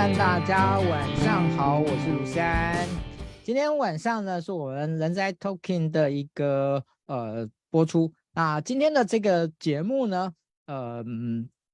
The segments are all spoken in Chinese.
大家晚上好，我是卢山。今天晚上呢，是我们人在 Talking 的一个呃播出。那今天的这个节目呢，呃，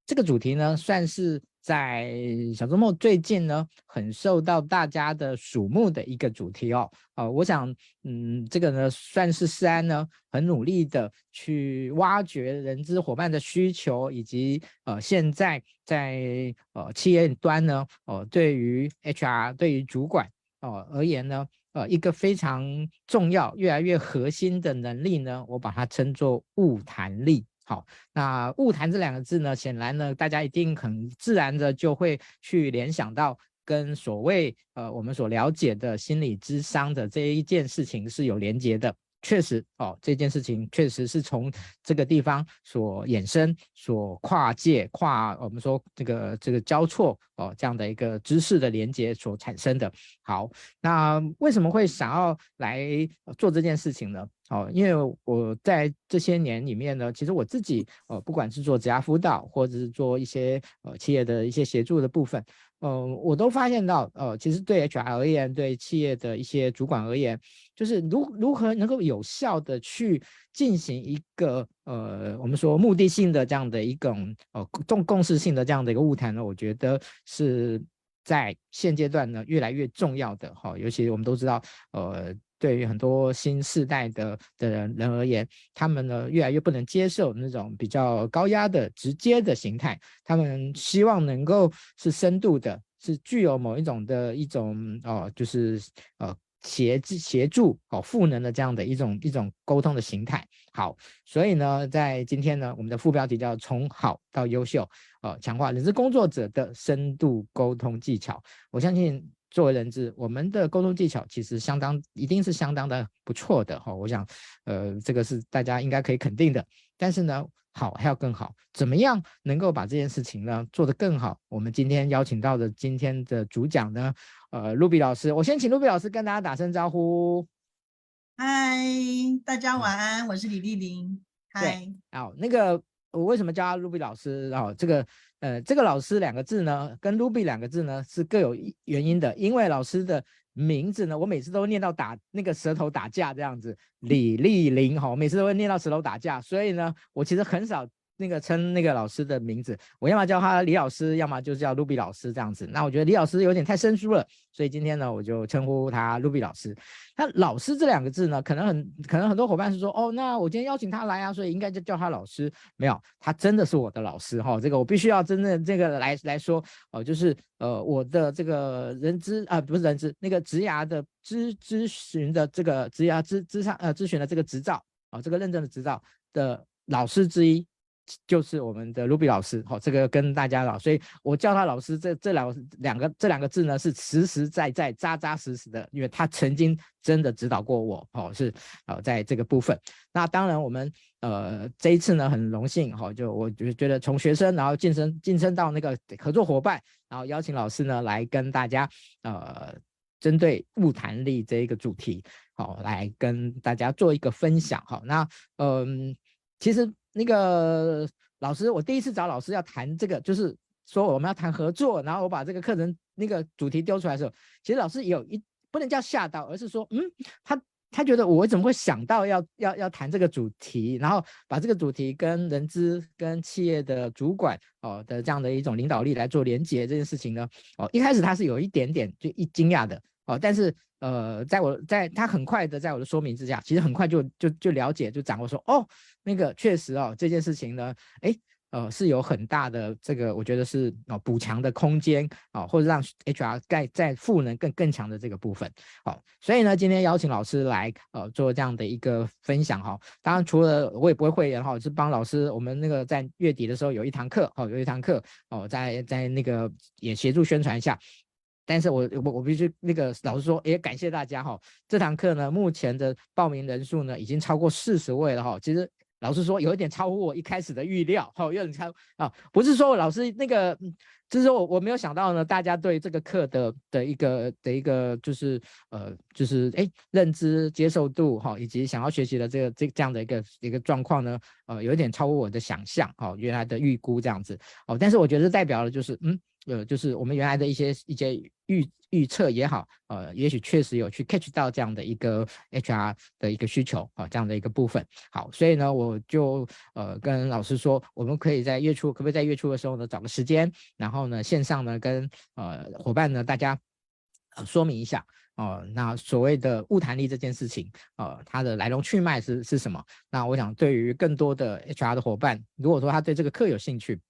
这个主题呢，算是。在小周末最近呢，很受到大家的瞩目的一个主题哦，呃，我想，嗯，这个呢，算是思安呢很努力的去挖掘人资伙伴的需求，以及呃，现在在呃企业端呢，呃，对于 HR 对于主管哦、呃、而言呢，呃，一个非常重要、越来越核心的能力呢，我把它称作物谈力。好，那误谈这两个字呢，显然呢，大家一定很自然的就会去联想到跟所谓呃我们所了解的心理智商的这一件事情是有连接的。确实哦，这件事情确实是从这个地方所衍生、所跨界、跨我们说这个这个交错哦这样的一个知识的连接所产生的。好，那为什么会想要来做这件事情呢？哦，因为我在这些年里面呢，其实我自己呃，不管是做职涯辅导，或者是做一些呃企业的一些协助的部分。呃，我都发现到，呃，其实对 HR 而言，对企业的一些主管而言，就是如如何能够有效的去进行一个，呃，我们说目的性的这样的一种，呃，共共识性的这样的一个物谈呢，我觉得是在现阶段呢越来越重要的哈，尤其我们都知道，呃。对于很多新世代的的人人而言，他们呢越来越不能接受那种比较高压的、直接的形态，他们希望能够是深度的，是具有某一种的一种哦，就是呃协协助哦赋能的这样的一种一种沟通的形态。好，所以呢，在今天呢，我们的副标题叫“从好到优秀”，呃，强化人资工作者的深度沟通技巧。我相信。作为人质，我们的沟通技巧其实相当，一定是相当的不错的哈。我想，呃，这个是大家应该可以肯定的。但是呢，好还要更好，怎么样能够把这件事情呢做得更好？我们今天邀请到的今天的主讲呢，呃，Ruby 老师，我先请 Ruby 老师跟大家打声招呼。嗨，大家晚安，我是李丽玲。嗨，好，那个我为什么叫他 Ruby 老师？哦，这个。呃，这个老师两个字呢，跟 Ruby 两个字呢是各有原因的。因为老师的名字呢，我每次都会念到打那个舌头打架这样子，李丽玲哈，我每次都会念到舌头打架，所以呢，我其实很少。那个称那个老师的名字，我要么叫他李老师，要么就叫 Ruby 老师这样子。那我觉得李老师有点太生疏了，所以今天呢，我就称呼他 Ruby 老师。那老师这两个字呢，可能很可能很多伙伴是说，哦，那我今天邀请他来啊，所以应该就叫他老师。没有，他真的是我的老师哈、哦。这个我必须要真正这个来来说，哦，就是呃我的这个人资啊、呃，不是人资，那个职涯的咨咨询的这个职涯咨咨商呃咨询的这个执照啊、这个认证的执照的老师之一。就是我们的 Ruby 老师，好，这个跟大家老，所以我叫他老师，这这两两个这两个字呢是实实在在、扎扎实实的，因为他曾经真的指导过我，哦，是呃在这个部分。那当然我们呃这一次呢很荣幸，哈，就我就觉得从学生然后晋升晋升到那个合作伙伴，然后邀请老师呢来跟大家呃针对物谈力这一个主题，好，来跟大家做一个分享，好，那嗯、其实。那个老师，我第一次找老师要谈这个，就是说我们要谈合作，然后我把这个课程那个主题丢出来的时候，其实老师有一不能叫吓到，而是说，嗯，他他觉得我怎么会想到要要要谈这个主题，然后把这个主题跟人资跟企业的主管哦的这样的一种领导力来做连接这件事情呢，哦，一开始他是有一点点就一惊讶的哦，但是。呃，在我在他很快的在我的说明之下，其实很快就就就了解就掌握说，哦，那个确实哦，这件事情呢，哎，呃，是有很大的这个，我觉得是哦补强的空间啊、哦，或者让 HR 在在赋能更更强的这个部分。哦，所以呢，今天邀请老师来呃做这样的一个分享哈、哦。当然，除了我也不会会员哈，是帮老师我们那个在月底的时候有一堂课哦，有一堂课哦，在在那个也协助宣传一下。但是我我我必须那个老实说，也感谢大家哈。这堂课呢，目前的报名人数呢，已经超过四十位了哈。其实老实说，有一点超乎我一开始的预料哈，有点超啊，不是说我老师那个，就是说我我没有想到呢，大家对这个课的的一个的一个就是呃就是哎认知接受度哈，以及想要学习的这个这这样的一个一个状况呢，呃，有一点超乎我的想象哈，原来的预估这样子哦。但是我觉得代表了就是嗯。呃，就是我们原来的一些一些预预测也好，呃，也许确实有去 catch 到这样的一个 HR 的一个需求啊，这样的一个部分。好，所以呢，我就呃跟老师说，我们可以在月初，可不可以在月初的时候呢，找个时间，然后呢线上呢跟呃伙伴呢大家呃说明一下哦，那所谓的物谈力这件事情，呃，它的来龙去脉是是什么？那我想对于更多的 HR 的伙伴，如果说他对这个课有兴趣，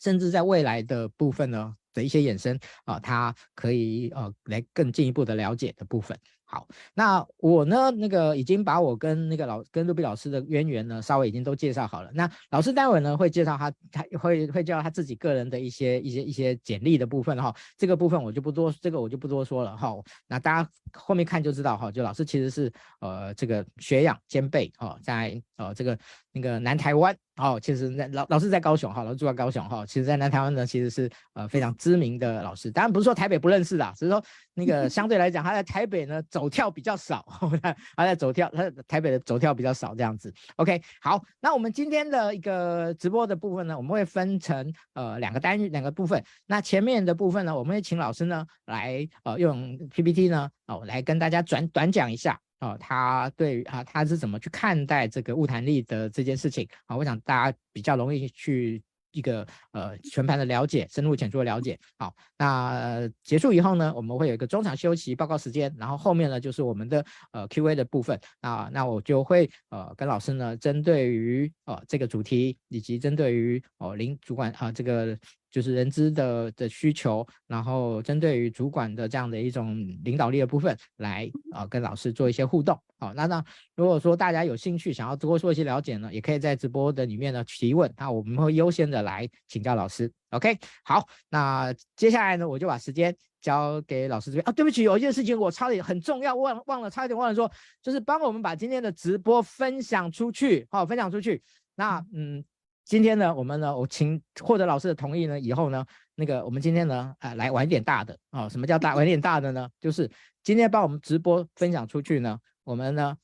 甚至在未来的部分呢的一些衍生啊，他可以呃来更进一步的了解的部分。好，那我呢，那个已经把我跟那个老跟 Ruby 老师的渊源呢，稍微已经都介绍好了。那老师待会呢会介绍他，他会会介绍他自己个人的一些一些一些简历的部分哈。这个部分我就不多，这个我就不多说了哈。那大家后面看就知道哈，就老师其实是呃这个学养兼备哈，在呃这个那个南台湾哦，其实在老老师在高雄哈，老师住在高雄哈，其实在南台湾呢其实是呃非常知名的老师，当然不是说台北不认识啦，只是说那个相对来讲他在台北呢。走跳比较少，他在走跳，他台北的走跳比较少这样子。OK，好，那我们今天的一个直播的部分呢，我们会分成呃两个单元两个部分。那前面的部分呢，我们会请老师呢来呃用 PPT 呢哦来跟大家转短讲一下哦，他对于啊他是怎么去看待这个晤谈力的这件事情啊，我想大家比较容易去。一个呃全盘的了解，深入浅出的了解。好，那、结束以后呢，我们会有一个中场休息报告时间，然后后面呢就是我们的呃 Q&A 的部分。那那我就会呃跟老师呢，针对于呃这个主题，以及针对于哦林主管啊、这个。就是人资的的需求，然后针对于主管的这样的一种领导力的部分，来啊、呃、跟老师做一些互动。好，那那如果说大家有兴趣想要多做一些了解呢，也可以在直播的里面呢提问，那我们会优先的来请教老师。OK，好，那接下来呢，我就把时间交给老师这边啊。对不起，有一件事情我差点很重要，忘忘了，差一点忘了说，就是帮我们把今天的直播分享出去。好，分享出去。那嗯。今天呢，我们呢，我请获得老师的同意呢，以后呢，那个我们今天呢，啊，来玩点大的啊、哦。什么叫大玩点大的呢？就是今天帮我们直播分享出去呢，我们呢，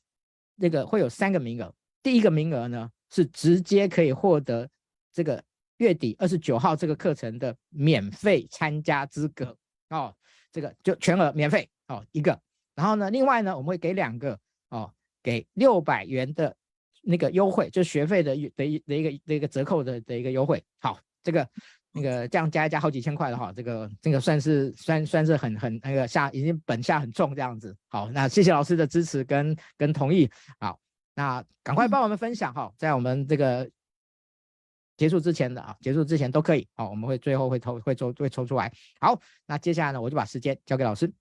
那个会有三个名额。第一个名额呢，是直接可以获得这个月底二十九号这个课程的免费参加资格哦，这个就全额免费哦一个。然后呢，另外呢，我们会给两个哦，给六百元的。那个优惠就是学费的的一的一个的一个折扣的的一个优惠，好，这个那个这样加一加好几千块的哈，这个这个算是算算是很很那个下已经本下很重这样子，好，那谢谢老师的支持跟跟同意，好，那赶快帮我们分享哈，在我们这个结束之前的啊，结束之前都可以，好，我们会最后会抽会抽会抽出来，好，那接下来呢，我就把时间交给老师。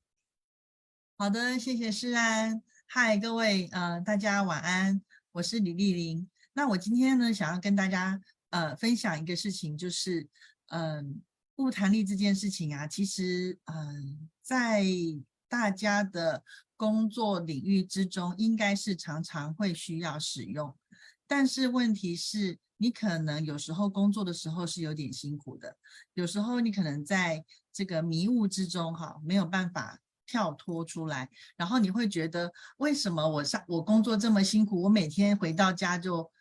好的，谢谢诗安，嗨，各位呃大家晚安。我是李丽玲，那我今天呢，想要跟大家呃分享一个事情，就是嗯，晤谈力这件事情啊，其实嗯，在大家的工作领域之中，应该是常常会需要使用，但是问题是，你可能有时候工作的时候是有点辛苦的，有时候你可能在这个迷雾之中哈，没有办法。跳脱出来，然后你会觉得为什么我上我工作这么辛苦，我每天回到家就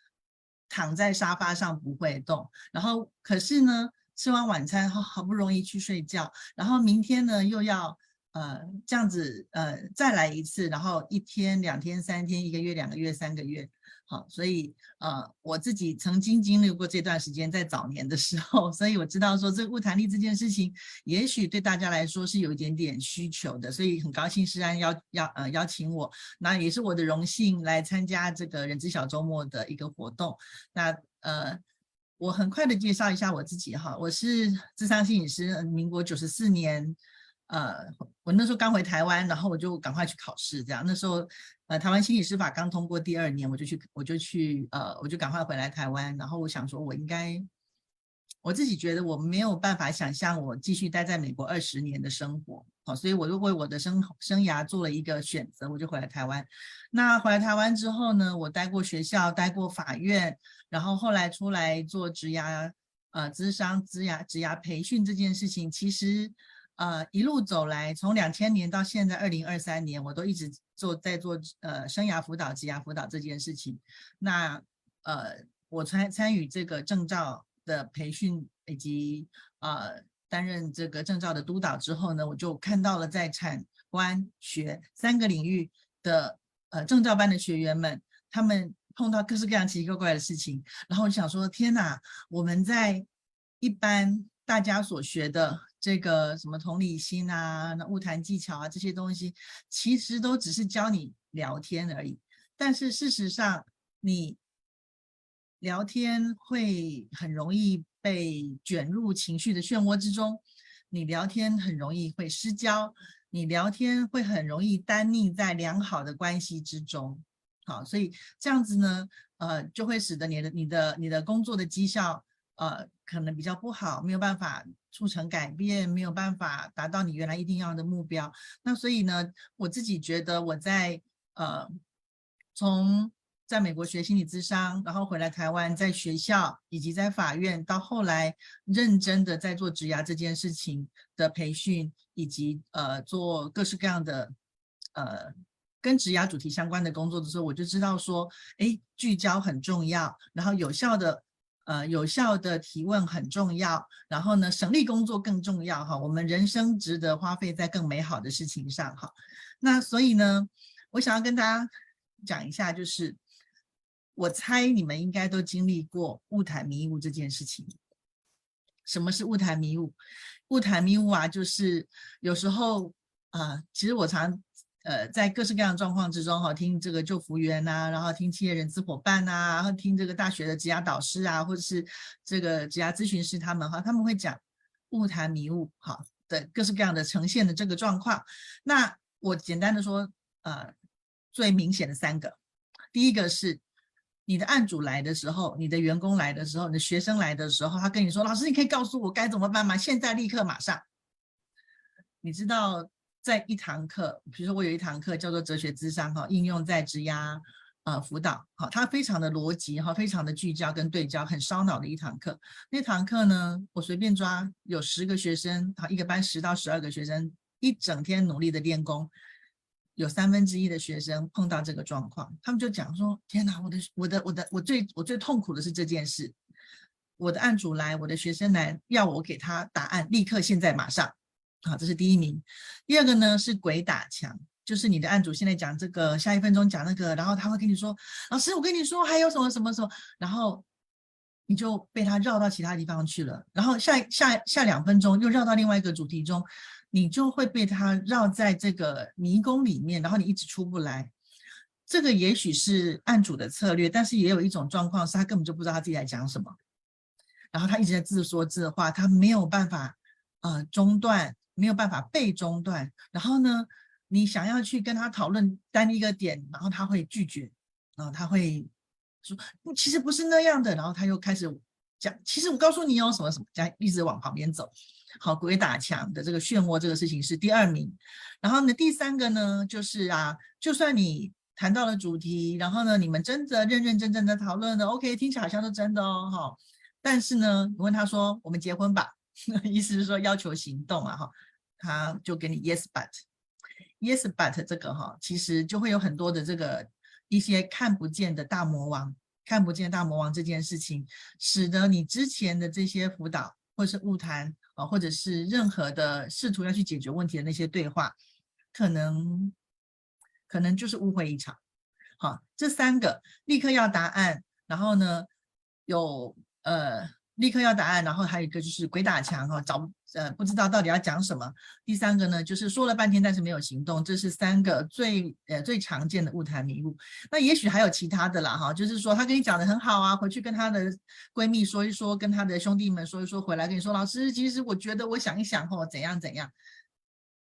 躺在沙发上不会动，然后可是呢，吃完晚餐后好不容易去睡觉，然后明天呢又要呃这样子呃再来一次，然后一天两天三天一个月两个月三个月。好，所以呃，我自己曾经经历过这段时间，在早年的时候，所以我知道说这个晤谈力这件事情，也许对大家来说是有一点点需求的，所以很高兴施安邀邀呃邀请我，那也是我的荣幸来参加这个人资小周末的一个活动。那呃，我很快的介绍一下我自己哈，我是智商心理师，民国九十四年。呃，我那时候刚回台湾，然后我就赶快去考试，这样。那时候，呃，台湾心理师法刚通过第二年，我就去，我就去，呃，我就赶快回来台湾。然后我想说，我应该，我自己觉得我没有办法想象我继续待在美国二十年的生活，好，所以我就为我的生生涯做了一个选择，我就回来台湾。那回来台湾之后呢，我待过学校，待过法院，然后后来出来做职涯，呃，咨商、职涯、职涯培训这件事情，其实。呃，一路走来，从两千年到现在二零二三年，我都一直做在做呃生涯辅导、职涯辅导这件事情。那呃，我参参与这个证照的培训以及呃担任这个证照的督导之后呢，我就看到了在产官学三个领域的呃证照班的学员们，他们碰到各式各样奇奇怪怪的事情，然后我想说，天哪，我们在一般大家所学的这个什么同理心啊、那晤谈技巧啊这些东西，其实都只是教你聊天而已。但是事实上，你聊天会很容易被卷入情绪的漩涡之中，你聊天很容易会失焦，你聊天会很容易单溺在良好的关系之中。好，所以这样子呢，呃，就会使得你的、你的、你的工作的绩效，呃，可能比较不好，没有办法促成改变，没有办法达到你原来一定要的目标。那所以呢，我自己觉得我在呃，从在美国学心理咨商，然后回来台湾，在学校以及在法院，到后来认真的在做职涯这件事情的培训，以及呃做各式各样的呃跟职涯主题相关的工作的时候，我就知道说，哎，聚焦很重要，然后有效的呃有效的提问很重要，然后呢省力工作更重要哈，我们人生值得花费在更美好的事情上哈。那所以呢，我想要跟大家讲一下，就是。我猜你们应该都经历过晤谈迷雾这件事情。什么是晤谈迷雾？晤谈迷雾啊，就是有时候啊、其实我常呃在各式各样的状况之中哈，听这个救服员呐，然后听企业人资伙伴呐，然后听这个大学的职涯导师啊，或者是这个职涯咨询师他们哈，他们会讲晤谈迷雾哈的各式各样的呈现的这个状况。那我简单的说，呃，最明显的三个，第一个是。你的案主来的时候，你的员工来的时候，你的学生来的时候，他跟你说：“老师，你可以告诉我该怎么办吗？现在立刻马上。”你知道，在一堂课，比如说我有一堂课叫做哲学咨商哈，应用在职涯呃辅导哈，它非常的逻辑哈，非常的聚焦跟对焦，很烧脑的一堂课。那堂课呢，我随便抓有十个学生，好，一个班十到十二个学生，一整天努力的练功。有三分之一的学生碰到这个状况，他们就讲说：“天哪，我的、我的、我的，我最我最痛苦的是这件事。我的案主来，我的学生来，要我给他答案，立刻、现在、马上。好，这是第一名。第二个呢是鬼打墙，就是你的案主现在讲这个，下一分钟讲那个，然后他会跟你说：老师，我跟你说还有什么什么什么，然后你就被他绕到其他地方去了，然后下下下两分钟又绕到另外一个主题中。”你就会被他绕在这个迷宫里面，然后你一直出不来。这个也许是案主的策略，但是也有一种状况是他根本就不知道他自己在讲什么，然后他一直在自说自话，他没有办法呃中断，没有办法被中断。然后呢，你想要去跟他讨论单一个点，然后他会拒绝，然后他会说不，其实不是那样的。然后他又开始讲，其实我告诉你哦，什么什么，这样一直往旁边走。好，鬼打墙的这个漩涡，这个事情是第二名。然后呢，第三个呢，就是啊，就算你谈到了主题，然后呢，你们真的认认真真的讨论了，OK，听起来好像是真的哦，哈。但是呢，你问他说，我们结婚吧，意思是说要求行动啊，哈，他就给你 yes but，yes but 这个哈，其实就会有很多的这个一些看不见的大魔王，看不见大魔王这件事情，使得你之前的这些辅导或是误谈。啊，或者是任何的试图要去解决问题的那些对话，可能可能就是误会一场。好，这三个立刻要答案，然后呢，有呃。立刻要答案，然后还有一个就是鬼打墙哈，找呃不知道到底要讲什么。第三个呢，就是说了半天但是没有行动，这是三个最呃最常见的误谈迷雾。那也许还有其他的啦哈，就是说他跟你讲的很好啊，回去跟他的闺蜜说一说，跟他的兄弟们说一说，回来跟你说，老师其实我觉得我想一想哈，怎样怎样。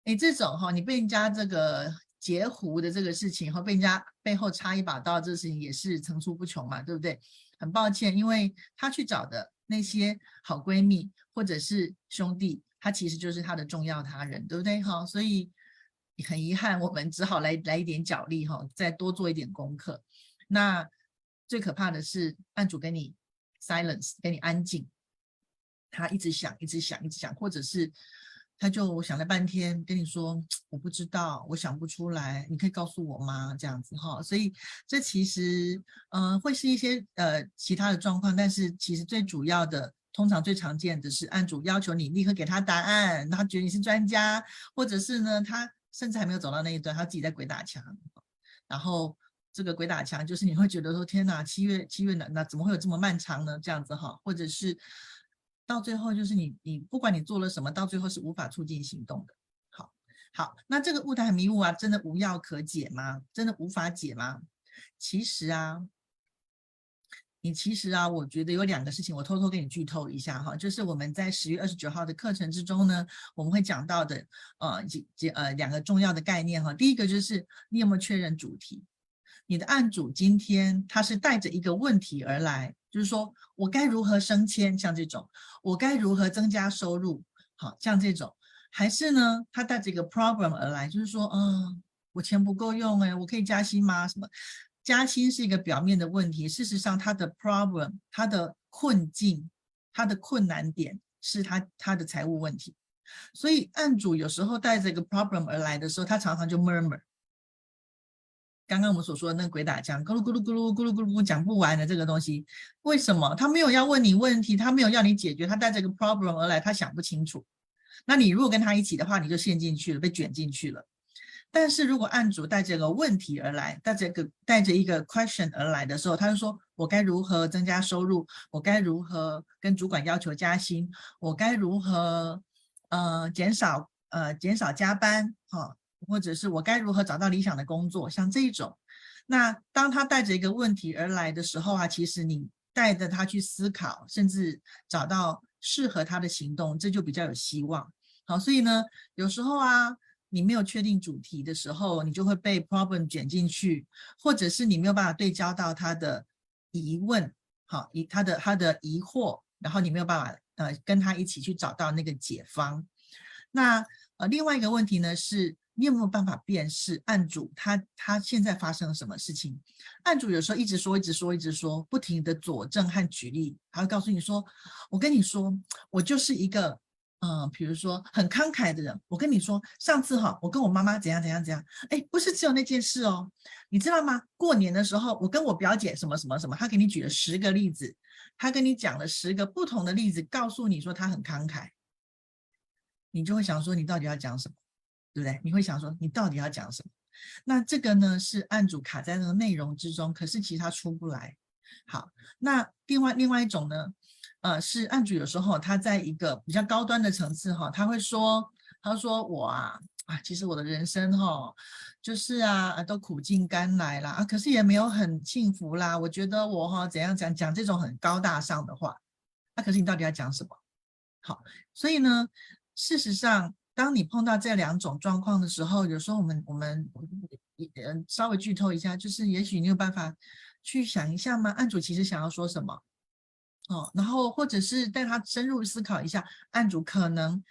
哎，这种哈，你被人家这个截胡的这个事情和被人家背后插一把刀，这个事情也是层出不穷嘛，对不对？很抱歉，因为他去找的。那些好闺蜜或者是兄弟，他其实就是他的重要他人，对不对？哈，所以很遗憾，我们只好来来一点脚力哈，再多做一点功课。那最可怕的是，案主跟你 silence，跟你安静，他一直想，一直想，一直想，或者是。他就想了半天，跟你说我不知道，我想不出来，你可以告诉我吗？这样子哈，所以这其实嗯、呃、会是一些呃其他的状况，但是其实最主要的通常最常见的是案主要求你立刻给他答案，他觉得你是专家，或者是呢，他甚至还没有走到那一段，他自己在鬼打墙。然后这个鬼打墙就是你会觉得说，天哪，七月七月那那怎么会有这么漫长呢？这样子哈，或者是到最后就是你你不管你做了什么，到最后是无法促进行动的。好，好，那这个雾台迷雾啊，真的无药可解吗？真的无法解吗？其实啊。你其实啊，我觉得有两个事情，我偷偷给你剧透一下哈，就是我们在十月二十九号的课程之中呢，我们会讲到的呃几几呃两个重要的概念哈。第一个就是你有没有确认主题？你的案主今天他是带着一个问题而来，就是说我该如何升迁，像这种，我该如何增加收入，好像这种，还是呢他带着一个 problem 而来，就是说嗯、我钱不够用哎，我可以加薪吗？什么？加薪是一个表面的问题，事实上，他的 problem，他的困境，他的困难点是他他的财务问题。所以案主有时候带着一个 problem 而来的时候，他常常就 murmur。刚刚我们所说的那个鬼打墙，咕噜咕噜咕噜咕噜咕噜讲不完的这个东西，为什么？他没有要问你问题，他没有要你解决，他带着个 problem 而来，他想不清楚。那你如果跟他一起的话，你就陷进去了，被卷进去了。但是如果案主带着个问题而来，带着个带着一个 question 而来的时候，他就说：“我该如何增加收入？我该如何跟主管要求加薪？我该如何呃减少呃减少加班？哈，或者是我该如何找到理想的工作？像这种，那当他带着一个问题而来的时候啊，其实你带着他去思考，甚至找到适合他的行动，这就比较有希望。好，所以呢，有时候啊。你没有确定主题的时候，你就会被 problem 卷进去，或者是你没有办法对焦到他的疑问，好，疑他的他的疑惑，然后你没有办法呃跟他一起去找到那个解方。那呃另外一个问题呢是，你有没有办法辨识案主他他现在发生了什么事情？案主有时候一直说一直说一直说，不停的佐证和举例，他会告诉你说，我跟你说，我就是一个。嗯，比如说很慷慨的人，我跟你说，上次哈，我跟我妈妈怎样怎样怎样，哎，不是只有那件事哦，你知道吗？过年的时候，我跟我表姐什么什么什么，他给你举了十个例子，他跟你讲了十个不同的例子，告诉你说他很慷慨，你就会想说，你到底要讲什么，对不对？你会想说，你到底要讲什么？那这个呢，是案主卡在那个内容之中，可是其实他出不来。好，那另外另外一种呢？呃，是案主有时候他在一个比较高端的层次哈，他会说，他说我啊啊，其实我的人生哈，就是啊都苦尽甘来啦啊，可是也没有很幸福啦。我觉得我哈怎样讲讲这种很高大上的话，那可是你到底要讲什么？好，所以呢，事实上，当你碰到这两种状况的时候，有时候我们我们呃稍微剧透一下，就是也许你有办法去想一下吗？案主其实想要说什么？哦，然后或者是带他深入思考一下，案主可能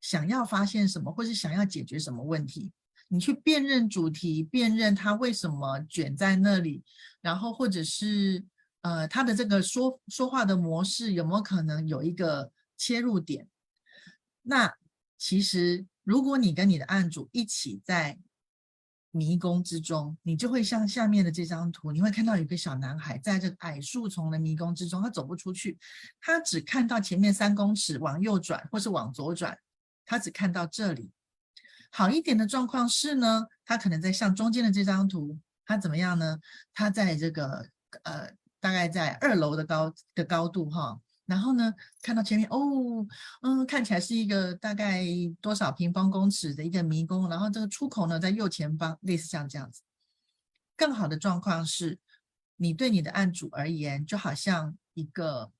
想要发现什么，或是想要解决什么问题，你去辨认主题，辨认他为什么卷在那里，然后或者是呃他的这个说说话的模式有没有可能有一个切入点？那其实如果你跟你的案主一起在。迷宫之中，你就会像下面的这张图，你会看到有一个小男孩在这矮树丛的迷宫之中，他走不出去，他只看到前面三公尺往右转或是往左转，他只看到这里。好一点的状况是呢，他可能在像中间的这张图，他怎么样呢？他在这个呃，大概在二楼的高的高度哈。然后呢，看到前面哦，嗯，看起来是一个大概多少平方公尺的一个迷宫，然后这个出口呢在右前方，类似像这样子。更好的状况是，你对你的案主而言，就好像一个，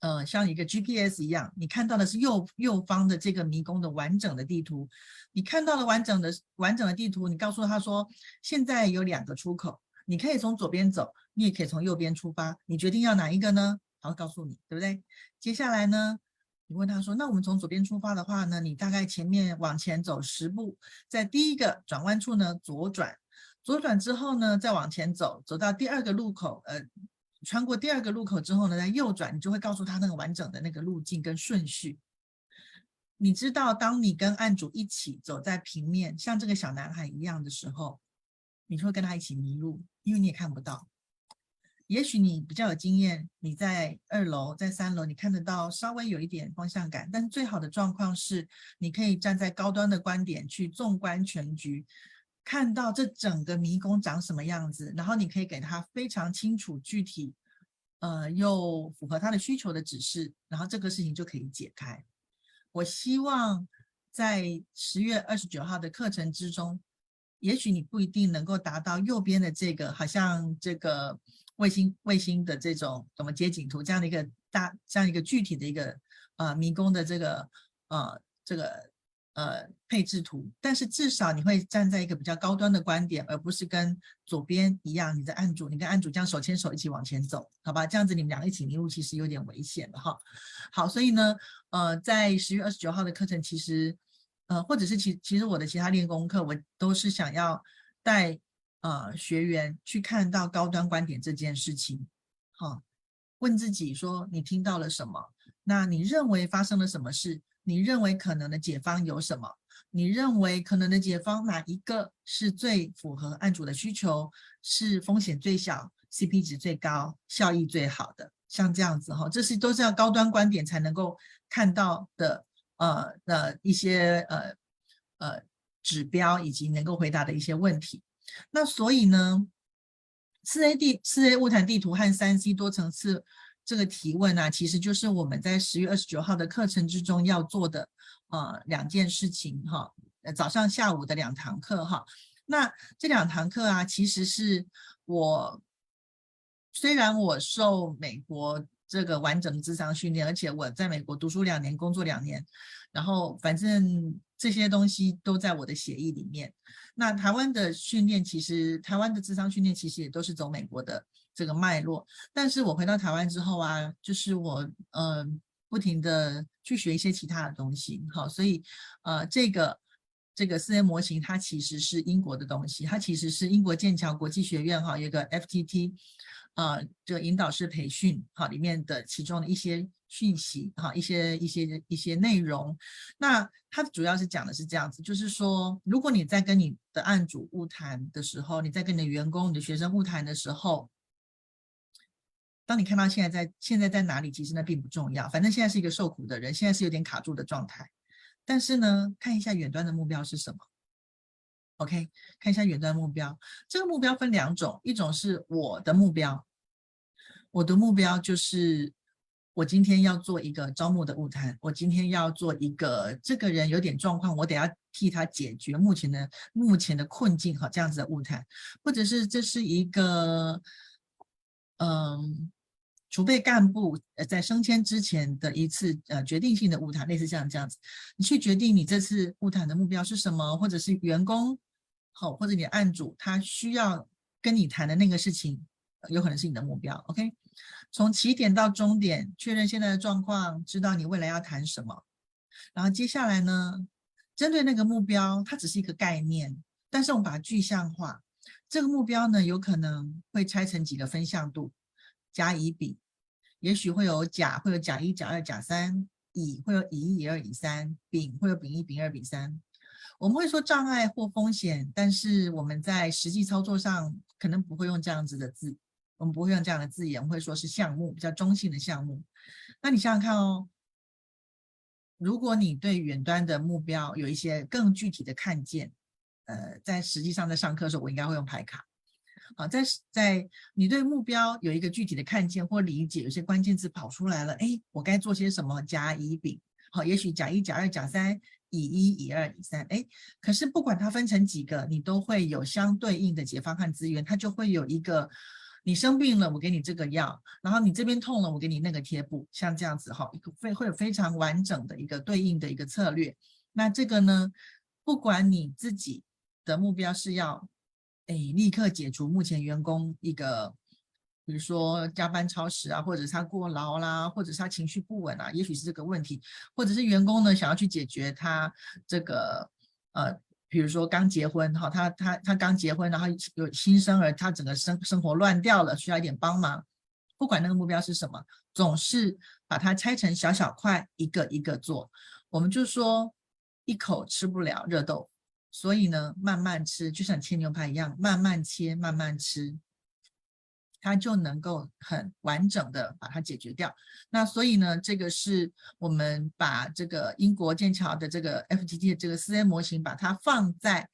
呃，像一个 GPS 一样，你看到的是右右方的这个迷宫的完整的地图。你看到了完整的完整的地图，你告诉他说，现在有两个出口，你可以从左边走，你也可以从右边出发，你决定要哪一个呢？然后告诉你，对不对？接下来呢，你问他说：“那我们从左边出发的话呢，你大概前面往前走十步，在第一个转弯处呢左转，左转之后呢再往前走，走到第二个路口，呃，穿过第二个路口之后呢再右转，你就会告诉他那个完整的那个路径跟顺序。你知道，当你跟案主一起走在平面，像这个小男孩一样的时候，你会跟他一起迷路，因为你也看不到。也许你比较有经验，你在二楼、在三楼，你看得到稍微有一点方向感。但是最好的状况是，你可以站在高端的观点去纵观全局，看到这整个迷宫长什么样子，然后你可以给他非常清楚、具体，呃，又符合他的需求的指示，然后这个事情就可以解开。我希望在十月二十九号的课程之中，也许你不一定能够达到右边的这个，好像这个。卫星卫星的这种什么街景图这样的一个大这样一个具体的一个呃迷宫的这个呃这个呃配置图，但是至少你会站在一个比较高端的观点，而不是跟左边一样，你的案主你跟案主这样手牵手一起往前走，好吧？这样子你们两个一起迷路其实有点危险的哈。好，所以呢，呃，在十月二十九号的课程，其实呃或者是其其实我的其他练功课，我都是想要带。呃，学员去看到高端观点这件事情，好，问自己说：你听到了什么？那你认为发生了什么事？你认为可能的解方有什么？你认为可能的解方哪一个是最符合案主的需求？是风险最小、CP 值最高、效益最好的？像这样子哈，这是都是要高端观点才能够看到的，呃的一些呃呃指标，以及能够回答的一些问题。那所以呢，四 A 地四 A 物谈地图和三 C 多层次这个提问啊，其实就是我们在十月二十九号的课程之中要做的呃两件事情哈，呃早上下午的两堂课哈。那这两堂课啊，其实是我虽然我受美国这个完整的智商训练，而且我在美国读书两年，工作两年，然后反正这些东西都在我的协议里面。那台湾的训练，其实台湾的智商训练其实也都是走美国的这个脉络。但是我回到台湾之后啊，就是我嗯、呃、不停的去学一些其他的东西，好，所以呃这个这个四 A 模型它其实是英国的东西，它其实是英国剑桥国际学院哈有一个 FTT 呃这个引导式培训哈里面的其中的一些。讯息哈，一些一些一些内容，那它主要是讲的是这样子，就是说，如果你在跟你的案主晤谈的时候，你在跟你的员工、你的学生晤谈的时候，当你看到现在在现在在哪里，其实那并不重要，反正现在是一个受苦的人，现在是有点卡住的状态。但是呢，看一下远端的目标是什么？OK，看一下远端目标，这个目标分两种，一种是我的目标，我的目标就是。我今天要做一个招募的晤谈，我今天要做一个这个人有点状况，我得要替他解决目前的目前的困境和，这样子的晤谈，或者是这是一个嗯储备干部呃在升迁之前的一次呃决定性的物谈，类似像这样子，你去决定你这次物谈的目标是什么，或者是员工好，或者你的案主他需要跟你谈的那个事情，有可能是你的目标，OK。从起点到终点，确认现在的状况，知道你未来要谈什么。然后接下来呢，针对那个目标，它只是一个概念，但是我们把它具象化。这个目标呢，有可能会拆成几个分项度，甲乙丙，也许会有甲，会有甲一、甲二、甲三；乙会有乙一、乙二、乙三；丙会有丙一、丙二、丙三。我们会说障碍或风险，但是我们在实际操作上可能不会用这样子的字。我们不会用这样的字眼，我们会说是项目，比较中性的项目。那你想想看哦，如果你对远端的目标有一些更具体的看见，呃，在实际上在上课的时候，我应该会用牌卡。好，在在你对目标有一个具体的看见或理解，有些关键字跑出来了，哎，我该做些什么？甲乙丙，好，也许甲一、甲二、甲三，乙一、乙二、乙三，哎，可是不管它分成几个，你都会有相对应的解方和资源，它就会有一个。你生病了，我给你这个药，然后你这边痛了，我给你那个贴布，像这样子哈，一个非会有非常完整的一个对应的一个策略。那这个呢，不管你自己的目标是要，哎，立刻解除目前员工一个，比如说加班超时啊，或者他过劳啦，或者是他情绪不稳啊，也许是这个问题，或者是员工呢想要去解决他这个呃。比如说刚结婚哈，他他他刚结婚，然后有新生儿，他整个生生活乱掉了，需要一点帮忙。不管那个目标是什么，总是把它拆成小小块，一个一个做。我们就说一口吃不了热豆腐，所以呢，慢慢吃，就像切牛排一样，慢慢切，慢慢吃。它就能够很完整的把它解决掉。那所以呢，这个是我们把这个英国剑桥的这个 FTT 的这个 4A 模型，把它放在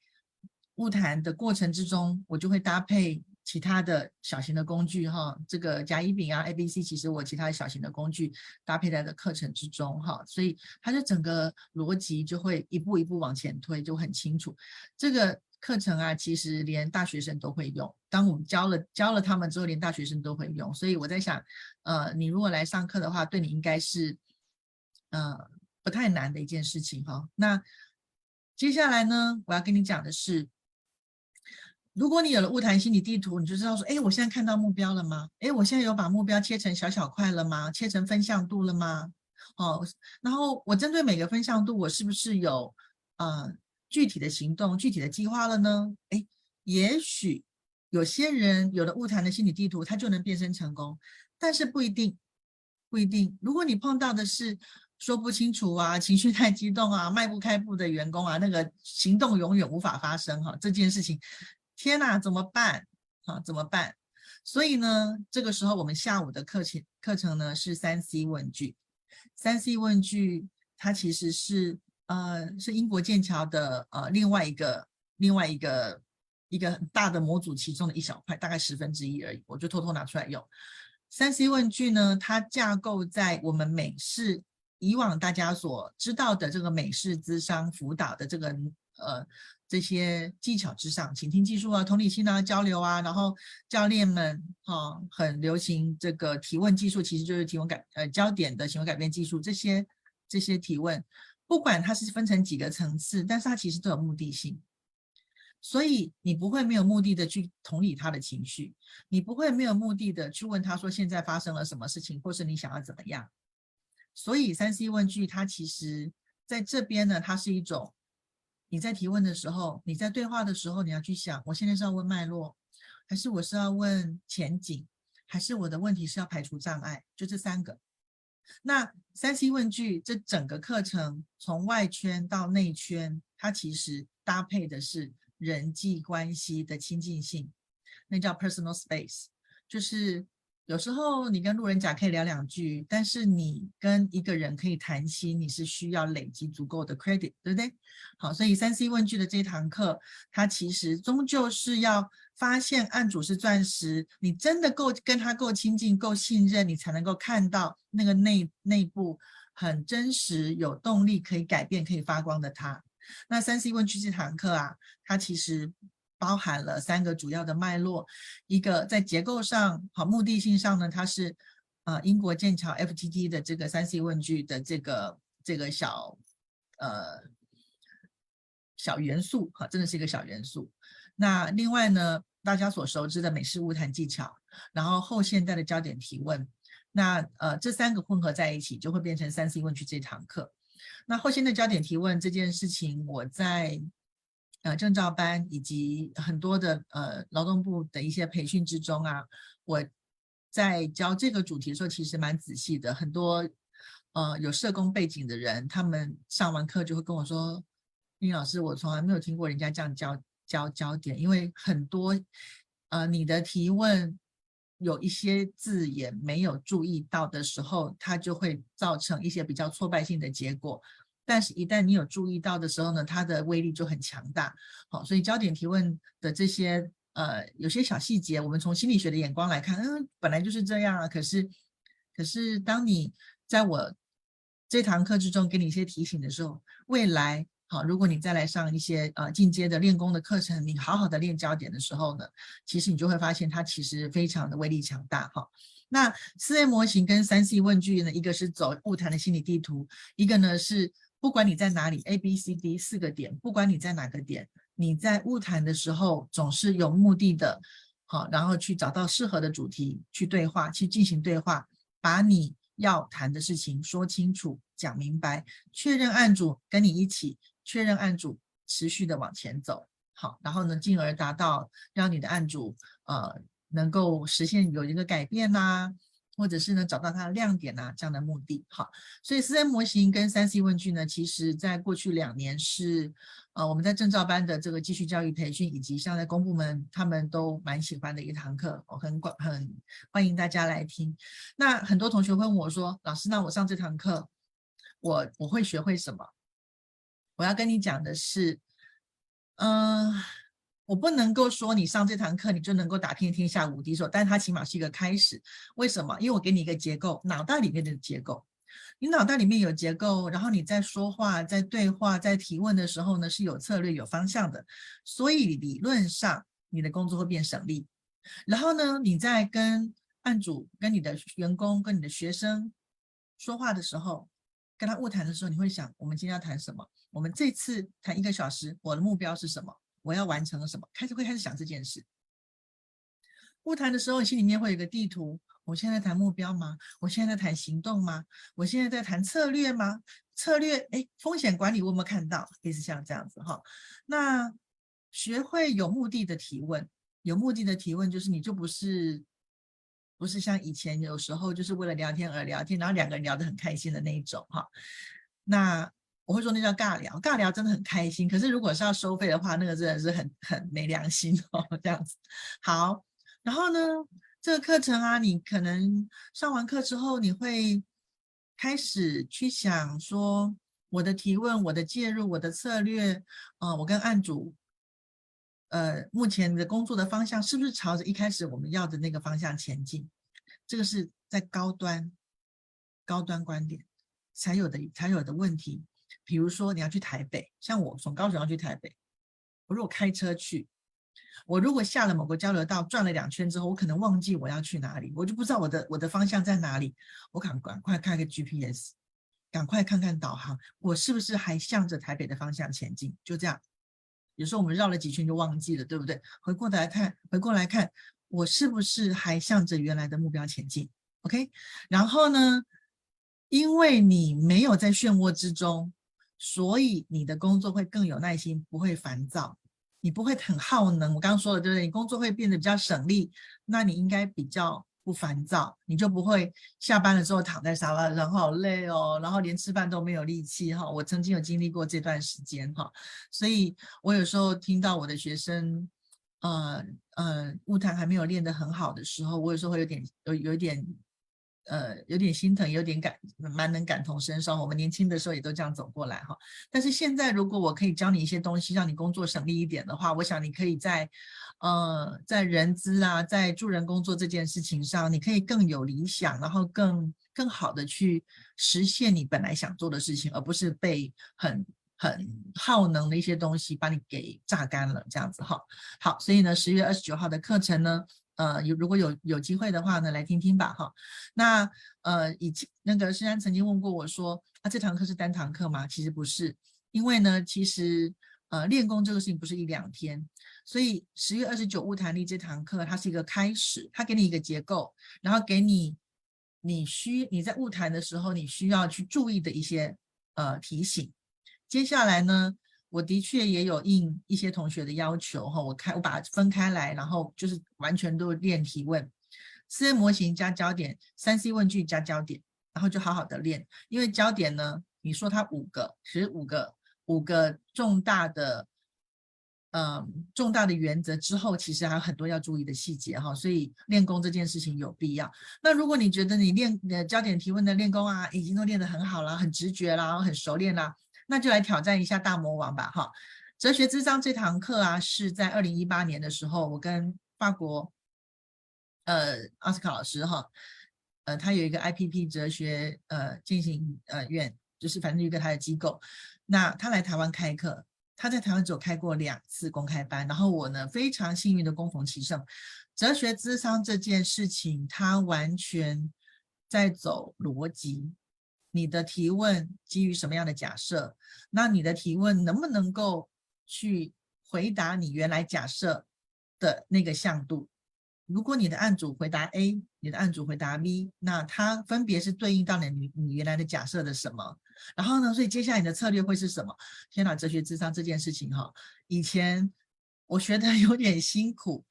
物谈的过程之中，我就会搭配其他的小型的工具哈，这个甲乙丙啊 ABC，其实我其他小型的工具搭配在的课程之中哈，所以它的整个逻辑就会一步一步往前推，就很清楚。这个课程啊，其实连大学生都会用。当我们教了教了他们之后，连大学生都会用。所以我在想，呃，你如果来上课的话，对你应该是呃不太难的一件事情哈。那接下来呢，我要跟你讲的是。如果你有了物谈心理地图，你就知道说，哎，我现在看到目标了吗？哎，我现在有把目标切成小小块了吗？切成分项度了吗？哦，然后我针对每个分项度，我是不是有呃具体的行动、具体的计划了呢？哎，也许有些人有了物谈的心理地图，他就能变身成功，但是不一定，不一定。如果你碰到的是说不清楚啊，情绪太激动啊，迈不开步的员工啊，那个行动永远无法发生哈，这件事情。天哪，怎么办？啊，怎么办？所以呢，这个时候我们下午的课程课程呢是三 C 问句。三 C 问句它其实是呃是英国剑桥的呃另外一个另外一个一个很大的模组其中的一小块，大概十分之一而已。我就偷偷拿出来用。三 C 问句呢，它架构在我们美式以往大家所知道的这个美式咨商辅导的这个呃。这些技巧之上，倾听技术啊，同理心啊，交流啊，然后教练们哈、哦、很流行这个提问技术，其实就是提问改呃焦点的行为改变技术。这些这些提问，不管它是分成几个层次，但是它其实都有目的性。所以你不会没有目的的去同理他的情绪，你不会没有目的的去问他说现在发生了什么事情，或是你想要怎么样。所以三 C 问句它其实在这边呢，它是一种。你在提问的时候，你在对话的时候，你要去想，我现在是要问脉络，还是我是要问前景，还是我的问题是要排除障碍？就这三个。那三 C 问句这整个课程从外圈到内圈，它其实搭配的是人际关系的亲近性，那叫 personal space，就是。有时候你跟路人甲可以聊两句，但是你跟一个人可以谈心，你是需要累积足够的 credit，对不对？好，所以三 C 问句的这堂课，它其实终究是要发现案主是钻石，你真的够跟他够亲近、够信任，你才能够看到那个内内部很真实、有动力、可以改变、可以发光的他。那三 C 问句这堂课啊，它其实。包含了三个主要的脉络，一个在结构上，好，目的性上呢，它是呃英国剑桥 FTT 的这个三 C 问句的这个这个小呃小元素，哈，真的是一个小元素。那另外呢，大家所熟知的美式物谈技巧，然后后现代的焦点提问，那呃这三个混合在一起，就会变成三 C 问句这堂课。那后现代焦点提问这件事情，我在。呃，证照班以及很多的呃劳动部的一些培训之中啊，我在教这个主题的时候，其实蛮仔细的。很多呃有社工背景的人，他们上完课就会跟我说：“林老师，我从来没有听过人家这样教教焦点，因为很多呃你的提问有一些字眼没有注意到的时候，它就会造成一些比较挫败性的结果。”但是，一旦你有注意到的时候呢，它的威力就很强大。好，所以焦点提问的这些呃，有些小细节，我们从心理学的眼光来看，嗯，本来就是这样啊。可是，可是当你在我这堂课之中给你一些提醒的时候，未来好，如果你再来上一些呃进阶的练功的课程，你好好的练焦点的时候呢，其实你就会发现它其实非常的威力强大。哈，那四 A 模型跟三 C 问句呢，一个是走物谈的心理地图，一个呢是。不管你在哪里，A、B、C、D 四个点，不管你在哪个点，你在物谈的时候总是有目的的，好，然后去找到适合的主题去对话，去进行对话，把你要谈的事情说清楚、讲明白，确认案主跟你一起，确认案主持续的往前走，好，然后呢，进而达到让你的案主呃能够实现有一个改变呐、或者是呢找到它的亮点啊这样的目的。好，所以四 M 模型跟三 C 问句呢，其实在过去两年是呃我们在证照班的这个继续教育培训，以及像在公部门他们都蛮喜欢的一堂课，我很广很欢迎大家来听。那很多同学问我说，老师，那我上这堂课，我我会学会什么？我要跟你讲的是，嗯、我不能够说你上这堂课你就能够打遍天下无敌手，但它起码是一个开始。为什么？因为我给你一个结构，脑袋里面的结构。你脑袋里面有结构，然后你在说话、在对话、在提问的时候呢，是有策略、有方向的。所以理论上你的工作会变省力。然后呢，你在跟案主、跟你的员工、跟你的学生说话的时候，跟他晤谈的时候，你会想：我们今天要谈什么？我们这次谈一个小时，我的目标是什么？我要完成了什么？开始会开始想这件事。不谈的时候，心里面会有个地图。我现在谈目标吗？我现在在谈行动吗？我现在在谈策略吗？策略，哎，风险管理我有没有看到？类似像这样子哈。那学会有目的的提问，有目的的提问就是你就不是不是像以前有时候就是为了聊天而聊天，然后两个人聊得很开心的那一种哈。那我会说那叫尬聊，尬聊真的很开心。可是如果是要收费的话，那个真的是很很没良心哦，这样子。好，然后呢，这个课程啊，你可能上完课之后，你会开始去想说，我的提问、我的介入、我的策略，呃，我跟案主，呃，目前的工作的方向是不是朝着一开始我们要的那个方向前进？这个是在高端高端观点才有的才有的问题。比如说你要去台北，像我从高雄要去台北，我如果开车去，我如果下了某个交流道转了两圈之后，我可能忘记我要去哪里，我就不知道我的我的方向在哪里。我赶赶快看个 GPS，赶快看看导航，我是不是还向着台北的方向前进？就这样，有时候我们绕了几圈就忘记了，对不对？回过头来看，回过来看，我是不是还向着原来的目标前进？OK，然后呢，因为你没有在漩涡之中。所以你的工作会更有耐心，不会烦躁，你不会很耗能。我刚刚说了，对不对？你工作会变得比较省力，那你应该比较不烦躁，你就不会下班了之后躺在沙发上好累哦，然后连吃饭都没有力气哈。我曾经有经历过这段时间哈，所以我有时候听到我的学生，呃呃，物谈还没有练得很好的时候，我有时候会有点有有点。呃，有点心疼，有点感，蛮能感同身受。我们年轻的时候也都这样走过来哈。但是现在，如果我可以教你一些东西，让你工作省力一点的话，我想你可以在，呃，在人资啊，在助人工作这件事情上，你可以更有理想，然后更更好的去实现你本来想做的事情，而不是被很很耗能的一些东西把你给榨干了这样子哈。好，所以呢，十月二十九号的课程呢。呃，有如果有有机会的话呢，来听听吧，哈。那呃，以前那个诗安曾经问过我说，啊，这堂课是单堂课吗？其实不是，因为呢，其实呃，练功这个事情不是一两天，所以十月二十九晤谈力这堂课它是一个开始，它给你一个结构，然后给你你需你在晤谈的时候你需要去注意的一些呃提醒。接下来呢，我的确也有应一些同学的要求哈，我开我把它分开来，然后就是完全都练提问，四 A 模型加焦点，三 C 问句加焦点，然后就好好的练。因为焦点呢，你说它五个，其实五个五个重大的，嗯，重大的原则之后，其实还有很多要注意的细节哈，所以练功这件事情有必要。那如果你觉得你练呃焦点提问的练功啊，已经都练得很好了，很直觉了，然后很熟练了。那就来挑战一下大魔王吧，哈！哲学智商这堂课啊，是在二零一八年的时候，我跟法国，呃，奥斯卡老师哈，呃，他有一个 IPP 哲学呃进行呃院，就是反正一个他的机构，那他来台湾开课，他在台湾只有开过两次公开班，然后我呢非常幸运的恭逢其盛，哲学智商这件事情，他完全在走逻辑。你的提问基于什么样的假设？那你的提问能不能够去回答你原来假设的那个向度？如果你的案主回答 A，你的案主回答 B，那它分别是对应到你你原来的假设的什么？然后呢，所以接下来你的策略会是什么？天哪，哲学智商这件事情哈，以前我学的 有点辛苦，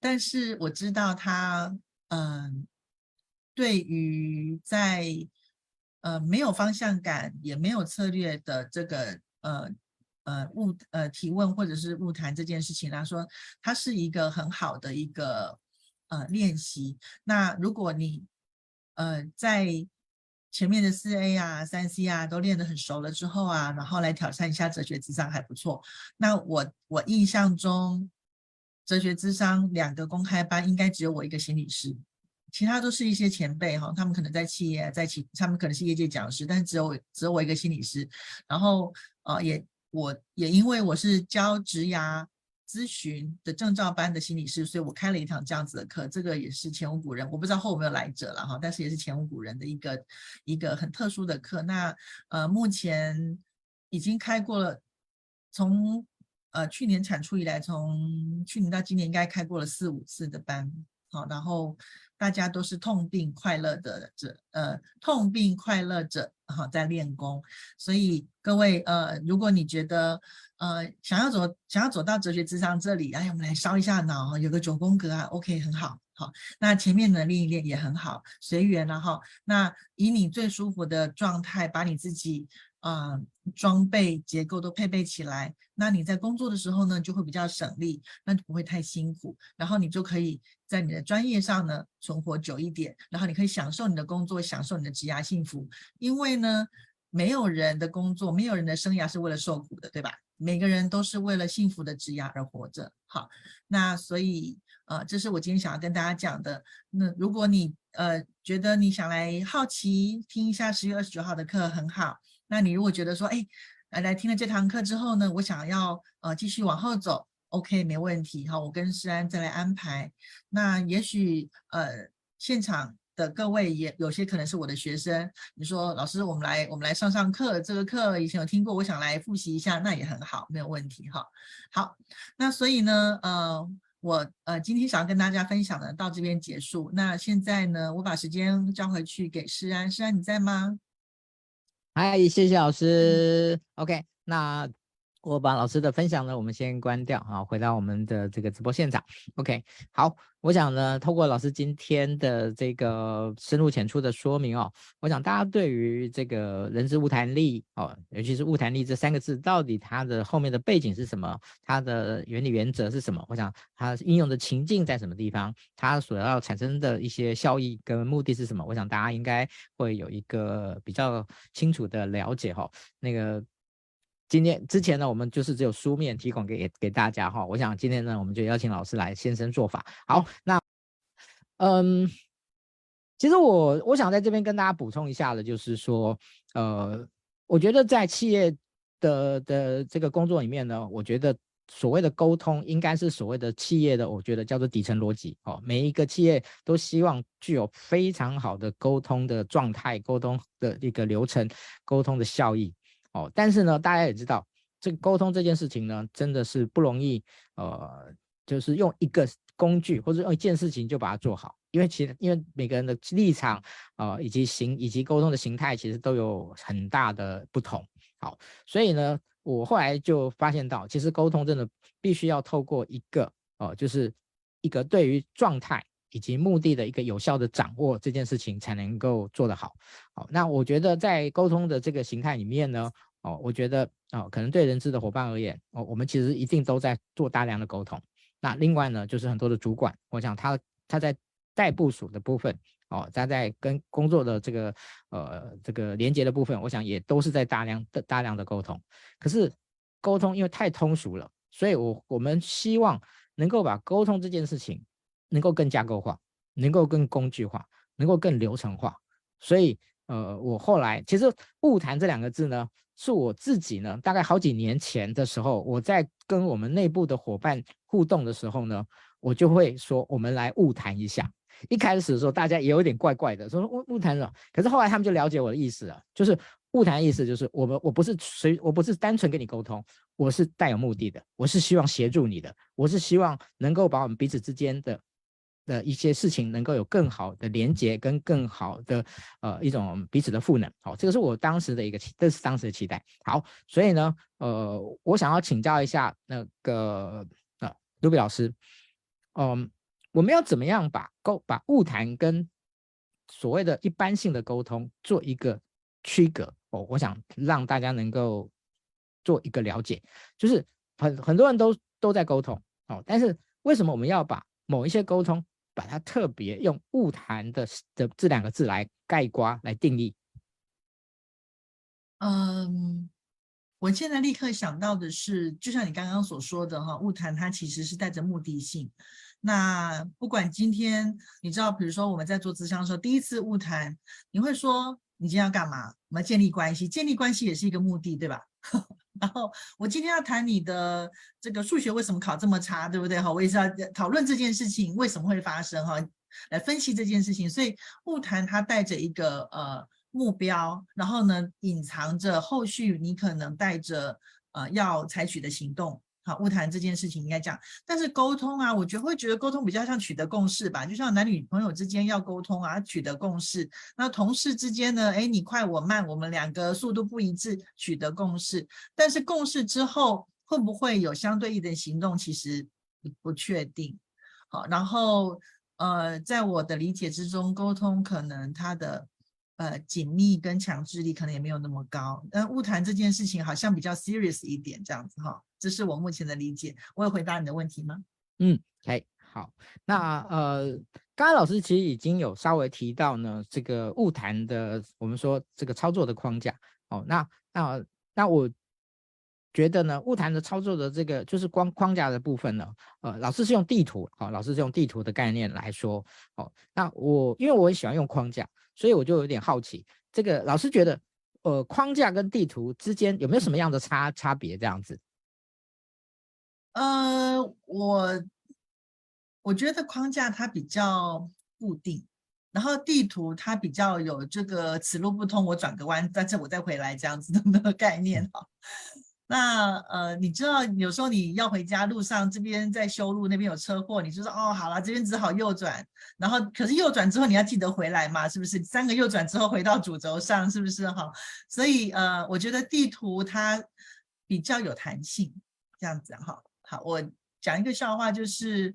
但是我知道它，嗯。对于在呃没有方向感也没有策略的这个呃呃晤呃提问或者是晤谈这件事情来说，它是一个很好的一个呃练习。那如果你呃在前面的四 A 啊、三 C 啊都练得很熟了之后啊，然后来挑战一下哲学智商还不错。那我我印象中，哲学智商两个公开班应该只有我一个心理师，其他都是一些前辈哈，他们可能在企业，在企他们可能是业界讲师，但是只有只有我一个心理师。然后呃也我也因为我是教职涯。咨询的证照班的心理师，所以我开了一堂这样子的课，这个也是前无古人，我不知道后有没有来者了哈，但是也是前无古人的一个一个很特殊的课。那呃，目前已经开过了，从呃去年产出以来，从去年到今年应该开过了四五次的班，好，然后大家都是痛并快乐的者，呃，痛并快乐者，好，在练功。所以各位呃，如果你觉得呃，想要走，想要走到哲学咨商这里，哎，我们来烧一下脑，有个九宫格啊，OK，很好，好，那前面的练一练也很好，随缘了哈。那以你最舒服的状态，把你自己呃装备结构都配备起来，那你在工作的时候呢，就会比较省力，那就不会太辛苦，然后你就可以在你的专业上呢存活久一点，然后你可以享受你的工作，享受你的职涯幸福，因为呢，没有人的工作，没有人的生涯是为了受苦的，对吧？每个人都是为了幸福的职涯而活着。好，那所以呃，这是我今天想要跟大家讲的。那如果你呃觉得你想来好奇听一下十月二十九号的课很好，那你如果觉得说，哎，来来听了这堂课之后呢，我想要呃继续往后走，OK，没问题。好，我跟诗安再来安排。那也许呃现场。的各位也有些可能是我的学生，你说老师，我们来我们来上上课，这个课以前有听过，我想来复习一下，那也很好，没有问题哈。好，那所以呢，呃，我呃今天想要跟大家分享的到这边结束。那现在呢，我把时间交回去给诗安，诗安你在吗？嗨，谢谢老师。OK，那。我把老师的分享呢，我们先关掉啊，回到我们的这个直播现场。OK，好，我想呢，透过老师今天的这个深入浅出的说明哦，我想大家对于这个人资晤谈力哦，尤其是物谈力这三个字，到底它的后面的背景是什么？它的原理原则是什么？我想它应用的情境在什么地方？它所要产生的一些效益跟目的是什么？我想大家应该会有一个比较清楚的了解哈、哦。那个。今天之前呢，我们就是只有书面提供给给大家哈。我想今天呢，我们就邀请老师来现身做法。好，那嗯，其实我我想在这边跟大家补充一下的，就是说，呃，我觉得在企业的的这个工作里面呢，我觉得所谓的沟通应该是所谓的企业的，我觉得叫做底层逻辑哦。每一个企业都希望具有非常好的沟通的状态、沟通的一个流程、沟通的效益。哦，但是呢，大家也知道，这个沟通这件事情呢，真的是不容易。呃，就是用一个工具或者用一件事情就把它做好，因为其实因为每个人的立场啊、呃，以及形以及沟通的形态，其实都有很大的不同。好，所以呢，我后来就发现到，其实沟通真的必须要透过一个哦、呃，就是一个对于状态以及目的的一个有效的掌握，这件事情才能够做得好。好，那我觉得在沟通的这个形态里面呢，哦，我觉得哦，可能对人资的伙伴而言，哦，我们其实一定都在做大量的沟通。那另外呢，就是很多的主管，我想他他在待部署的部分，哦，他在跟工作的这个呃这个连接的部分，我想也都是在大量的大量的沟通。可是沟通因为太通俗了，所以我我们希望能够把沟通这件事情能够更架构化，能够更工具化，能够更流程化。所以呃，我后来其实“晤谈”这两个字呢。是我自己呢，大概好几年前的时候，我在跟我们内部的伙伴互动的时候呢，我就会说，我们来晤谈一下。一开始的时候，大家也有点怪怪的，说晤晤谈了。可是后来他们就了解我的意思了，就是晤谈意思就是我们我不是随我不是单纯跟你沟通，我是带有目的的，我是希望协助你的，我是希望能够把我们彼此之间的。的一些事情能够有更好的连接跟更好的呃一种彼此的赋能，好，这个是我当时的一个期，这是当时的期待。好，所以呢，呃，我想要请教一下那个呃卢比老师，嗯，我们要怎么样把沟把物谈跟所谓的一般性的沟通做一个区隔？哦，我想让大家能够做一个了解，就是很很多人都都在沟通。哦，但是为什么我们要把某一些沟通把它特别用物谈的的这两个字来概括来定义？嗯，我现在立刻想到的是，就像你刚刚所说的哈，物谈它其实是带着目的性。那不管今天你知道，比如说我们在做咨商的时候，第一次晤谈，你会说你今天要干嘛？我们要建立关系，建立关系也是一个目的，对吧？然后我今天要谈你的这个数学为什么考这么差，对不对？哈，我也是要讨论这件事情为什么会发生哈，来分析这件事情。所以误谈它带着一个呃目标，然后呢，隐藏着后续你可能带着呃要采取的行动。好，晤谈这件事情应该讲，但是沟通啊，我觉得会觉得沟通比较像取得共识吧，就像男女朋友之间要沟通啊，取得共识。那同事之间呢，哎，你快我慢，我们两个速度不一致，取得共识。但是共识之后会不会有相对应的行动，其实不确定。好，然后呃，在我的理解之中，沟通可能它的呃紧密跟强制力可能也没有那么高。但晤谈这件事情好像比较 serious 一点，这样子哈。这是我目前的理解，我有回答你的问题吗？嗯，OK，好，那呃，刚刚老师其实已经有稍微提到呢，这个晤谈的，我们说这个操作的框架，哦，那那那我觉得呢，晤谈的操作的这个就是光框架的部分呢，呃，老师是用地图，好、老师是用地图的概念来说，哦，那我因为我很喜欢用框架，所以我就有点好奇，这个老师觉得，呃，框架跟地图之间有没有什么样的差差别这样子？呃，我我觉得框架它比较固定，然后地图它比较有这个此路不通，我转个弯，但是我再回来这样子的 那个概念哈。那呃，你知道有时候你要回家路上这边在修路，那边有车祸，你就说哦，好了，这边只好右转，然后可是右转之后你要记得回来嘛，是不是？三个右转之后回到主轴上，是不是哈？所以呃，我觉得地图它比较有弹性，这样子哈。好，我讲一个笑话，就是，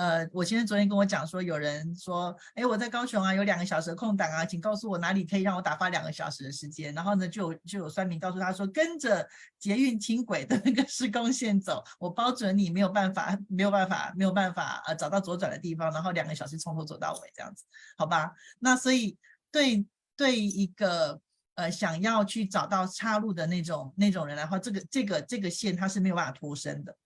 呃，我先生昨天跟我讲说，有人说，哎，我在高雄啊，有两个小时的空档啊，请告诉我哪里可以让我打发两个小时的时间。然后呢，就有就有酸民告诉他说，跟着捷运轻轨的那个施工线走，我包准你没有办法，没有办法，没有办法，呃，找到左转的地方，然后两个小时从头走到尾这样子，好吧？那所以对对一个呃想要去找到岔路的那种那种人来说，这个这个这个线它是没有办法脱身的。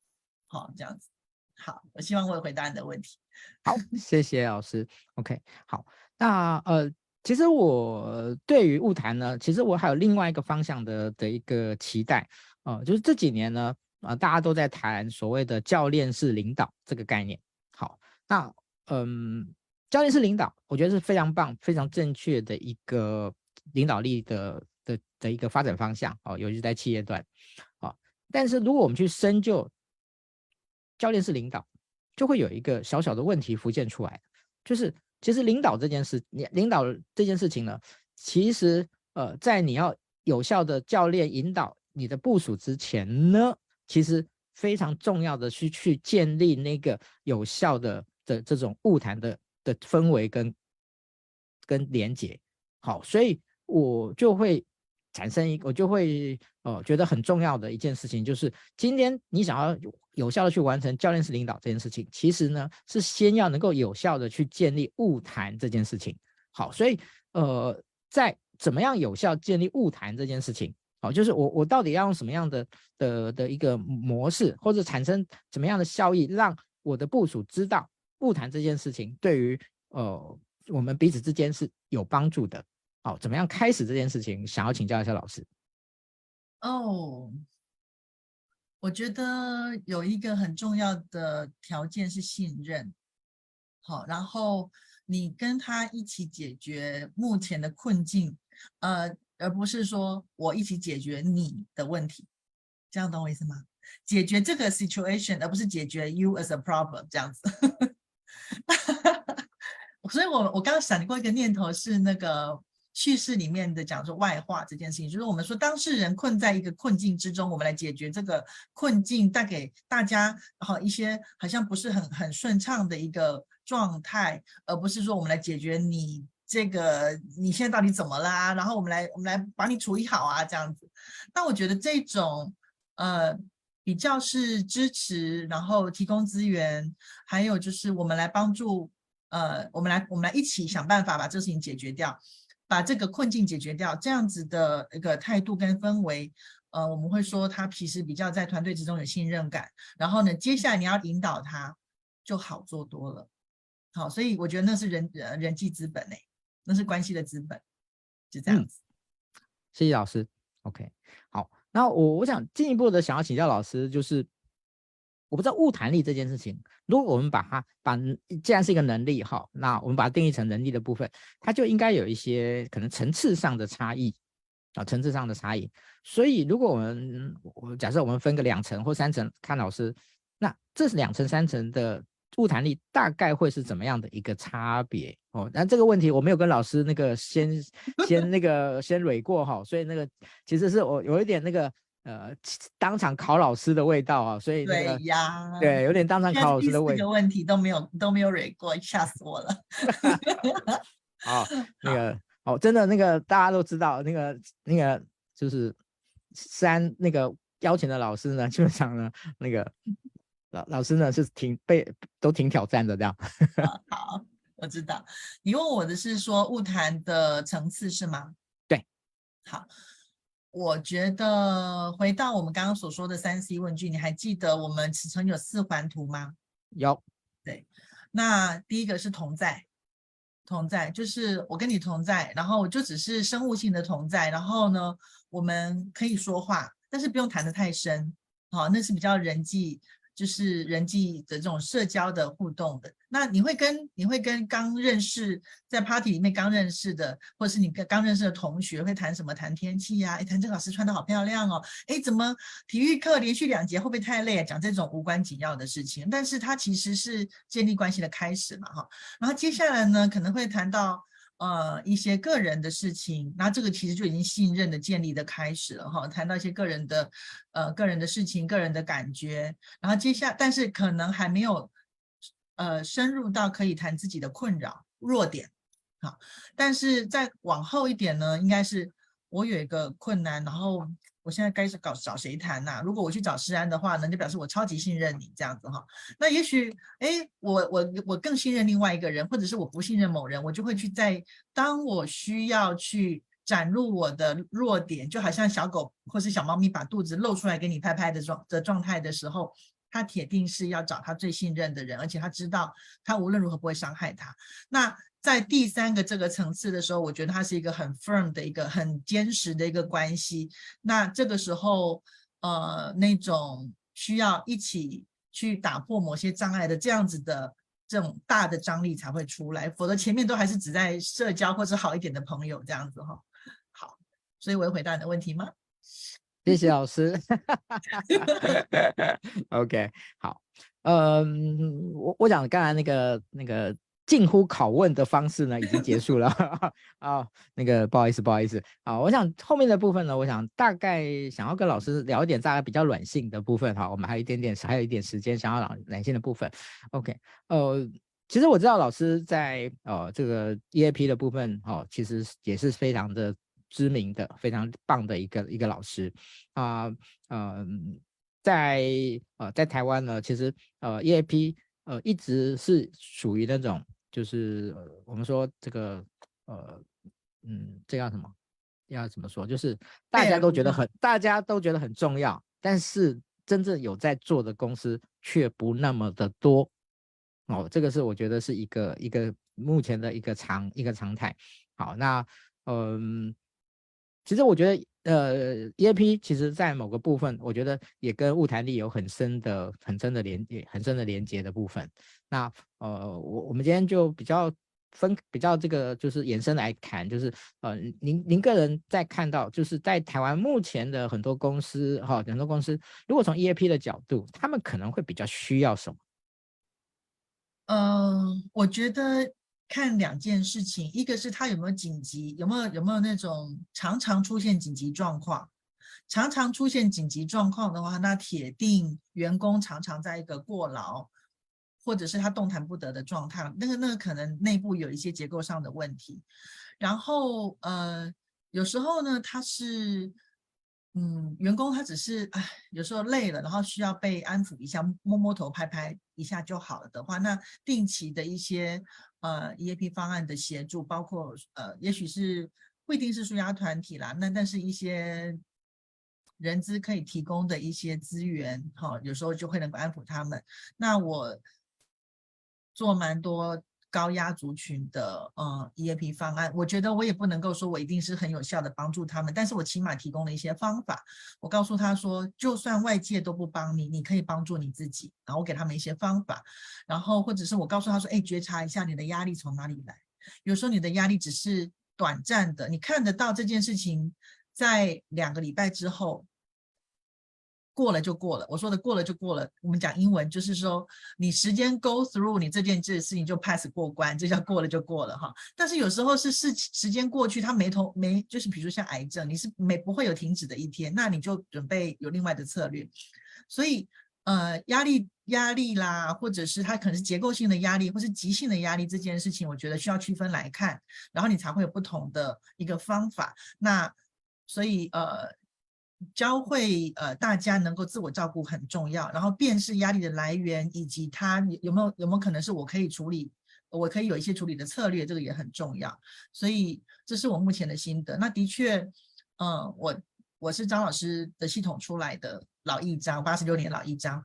好，这样子，好，我希望我回答你的问题。好，谢谢老师。OK，好，那呃，其实我对于物谈呢，其实我还有另外一个方向的的一个期待啊、就是这几年呢，啊、呃，大家都在谈所谓的教练式领导这个概念。好，那嗯，教练式领导，我觉得是非常棒、非常正确的一个领导力的的的一个发展方向哦、尤其是在企业端。啊、呃，但是如果我们去深究，教练是领导，就会有一个小小的问题浮现出来，就是其实领导这件事，你领导这件事情呢，其实呃，在你要有效的教练引导你的部署之前呢，其实非常重要的去去建立那个有效的的这种物谈的的氛围跟跟连接。好，所以我就会产生一个，我就会呃觉得很重要的一件事情，就是今天你想要。有效的去完成教练式领导这件事情，其实呢是先要能够有效的去建立物谈这件事情。好，所以呃，在怎么样有效建立物谈这件事情，好，就是我我到底要用什么样的的的一个模式，或者产生怎么样的效益，让我的部署知道物谈这件事情对于呃我们彼此之间是有帮助的。好，怎么样开始这件事情？想要请教一下老师。哦。我觉得有一个很重要的条件是信任，好，然后你跟他一起解决目前的困境，呃，而不是说我一起解决你的问题，这样懂我意思吗？解决这个 situation，而不是解决 you as a problem 这样子。所以我我刚刚闪过一个念头是那个。叙事里面的讲说外化这件事情，就是我们说当事人困在一个困境之中，我们来解决这个困境，带给大家好一些好像不是很很顺畅的一个状态，而不是说我们来解决你这个你现在到底怎么啦？然后我们来我们来把你处理好啊，这样子。那我觉得这种呃比较是支持，然后提供资源，还有就是我们来帮助呃我们来我们来一起想办法把这个事情解决掉，把这个困境解决掉，这样子的一个态度跟氛围。呃，我们会说他其实比较在团队之中有信任感，然后呢，接下来你要引导他就好做多了。好，所以我觉得那是人人人际资本诶，那是关系的资本，就这样子。嗯，谢谢老师。OK，好，那我我想进一步的想要请教老师，就是我不知道物谈力这件事情，如果我们把它把既然是一个能力哈，那我们把它定义成能力的部分，它就应该有一些可能层次上的差异。啊，层次上的差异，所以如果我们我假设我们分个两层或三层看老师，那这是两层三层的物谈力大概会是怎么样的一个差别哦？那这个问题我没有跟老师那个先先那个先蕊过哈，所以那个其实是我有一点那个呃当场考老师的味道啊，所以、那个、对呀，对，有点当场考老师的味道。这个问题都没有都没有蕊过，吓死我了。好，那个。哦，真的那个大家都知道，那个那个就是三那个邀请的老师呢，基本上呢，那个老老师呢是挺被都挺挑战的这样。好，我知道。你问我的是说物谈的层次是吗？对。好，我觉得回到我们刚刚所说的三 C 问句，你还记得我们尺寸有四环图吗？有。对。那第一个是同在。同在就是我跟你同在，然后我就只是生物性的同在，然后呢，我们可以说话，但是不用谈得太深，好，那是比较人际。就是人际的这种社交的互动的，那你会跟你会跟刚认识在 party 里面刚认识的，或者是你跟刚认识的同学会谈什么？谈天气呀、啊？哎，谈这个老师穿得好漂亮哦。哎，怎么体育课连续两节会不会太累啊？讲这种无关紧要的事情，但是它其实是建立关系的开始嘛，哈。然后接下来呢，可能会谈到。呃，一些个人的事情，那这个其实就已经信任的建立的开始了哈。谈到一些个人的，呃，个人的事情、个人的感觉，然后接下，但是可能还没有，呃，深入到可以谈自己的困扰、弱点，好。但是再往后一点呢，应该是我有一个困难，然后。我现在该是搞找谁谈呐？如果我去找诗安的话呢，就表示我超级信任你这样子哈。那也许，哎，我我我更信任另外一个人，或者是我不信任某人，我就会去在当我需要去展露我的弱点，就好像小狗或是小猫咪把肚子露出来给你拍拍的状的状态的时候，他铁定是要找他最信任的人，而且他知道他无论如何不会伤害他。那。在第三个这个层次的时候，我觉得它是一个很 firm 的一个很坚实的一个关系。那这个时候，呃，那种需要一起去打破某些障碍的这样子的这种大的张力才会出来，否则前面都还是只在社交或者好一点的朋友这样子哈。好，所以我有回答你的问题吗？谢谢老师。OK，好，嗯，我我讲刚才那个那个。近乎拷问的方式呢，已经结束了 啊。那个不好意思，不好意思啊。我想后面的部分呢，我想大概想要跟老师聊一点大概比较软性的部分哈。我们还有一点点，还有一点时间，想要软软性的部分。OK，呃，其实我知道老师在呃这个 EAP 的部分哦，其实也是非常的知名的、非常棒的一个一个老师啊。嗯、在呃在台湾呢，其实呃 EAP 呃一直是属于那种。就是呃，我们说这个呃，嗯，这叫什么？要怎么说？就是大家都觉得很，大家都觉得很重要，但是真正有在做的公司却不那么的多。哦，这个是我觉得是一个一个目前的一个常一个常态。好，那嗯，其实我觉得呃，EAP 其实在某个部分，我觉得也跟物谈力有很深的、很深的连接、很深的连接的部分。那呃，我我们今天就比较分比较这个就是延伸来谈，就是呃，您您个人在看到就是在台湾目前的很多公司哈，很多公司如果从 EAP 的角度，他们可能会比较需要什么？嗯、我觉得看两件事情，一个是他有没有紧急，有没有有没有那种常常出现紧急状况，常常出现紧急状况的话，那铁定员工常常在一个过劳。或者是他动弹不得的状态，那个那个可能内部有一些结构上的问题。然后呃，有时候呢，他是嗯，员工他只是哎，有时候累了，然后需要被安抚一下，摸摸头、拍拍一下就好了的话，那定期的一些呃 EAP 方案的协助，包括呃，也许是不一定是舒压团体啦，那但是一些。人资可以提供的一些资源，哈，有时候就会能够安抚他们。那我做蛮多高压族群的，呃，EAP 方案，我觉得我也不能够说我一定是很有效的帮助他们，但是我起码提供了一些方法。我告诉他说，就算外界都不帮你，你可以帮助你自己。然后我给他们一些方法，然后或者是我告诉他说，哎，觉察一下你的压力从哪里来。有时候你的压力只是短暂的，你看得到这件事情。在两个礼拜之后，过了就过了。我说的过了就过了，我们讲英文就是说，你时间 go through，你这件事事情就 pass 过关，这叫过了就过了哈。但是有时候是事时间过去，它没头没，就是比如像癌症，你是没不会有停止的一天，那你就准备有另外的策略。所以呃，压力压力啦，或者是它可能是结构性的压力，或是急性的压力，这件事情我觉得需要区分来看，然后你才会有不同的一个方法。那所以呃，教会呃大家能够自我照顾很重要，然后辨识压力的来源，以及它有没有有没有可能是我可以处理，我可以有一些处理的策略，这个也很重要。所以这是我目前的心得。那的确，嗯、我我是张老师的系统出来的老一张，八十六年老一张。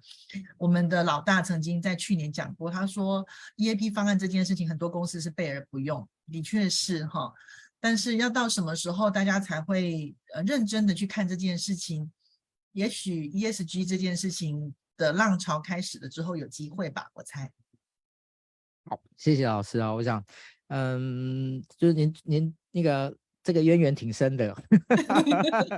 我们的老大曾经在去年讲过，他说 EAP 方案这件事情，很多公司是备而不用，的确是哈。但是要到什么时候大家才会呃认真的去看这件事情？也许 ESG 这件事情的浪潮开始了之后有机会吧，我猜。好，谢谢老师啊，我想，嗯，就是您您那个这个渊源挺深的，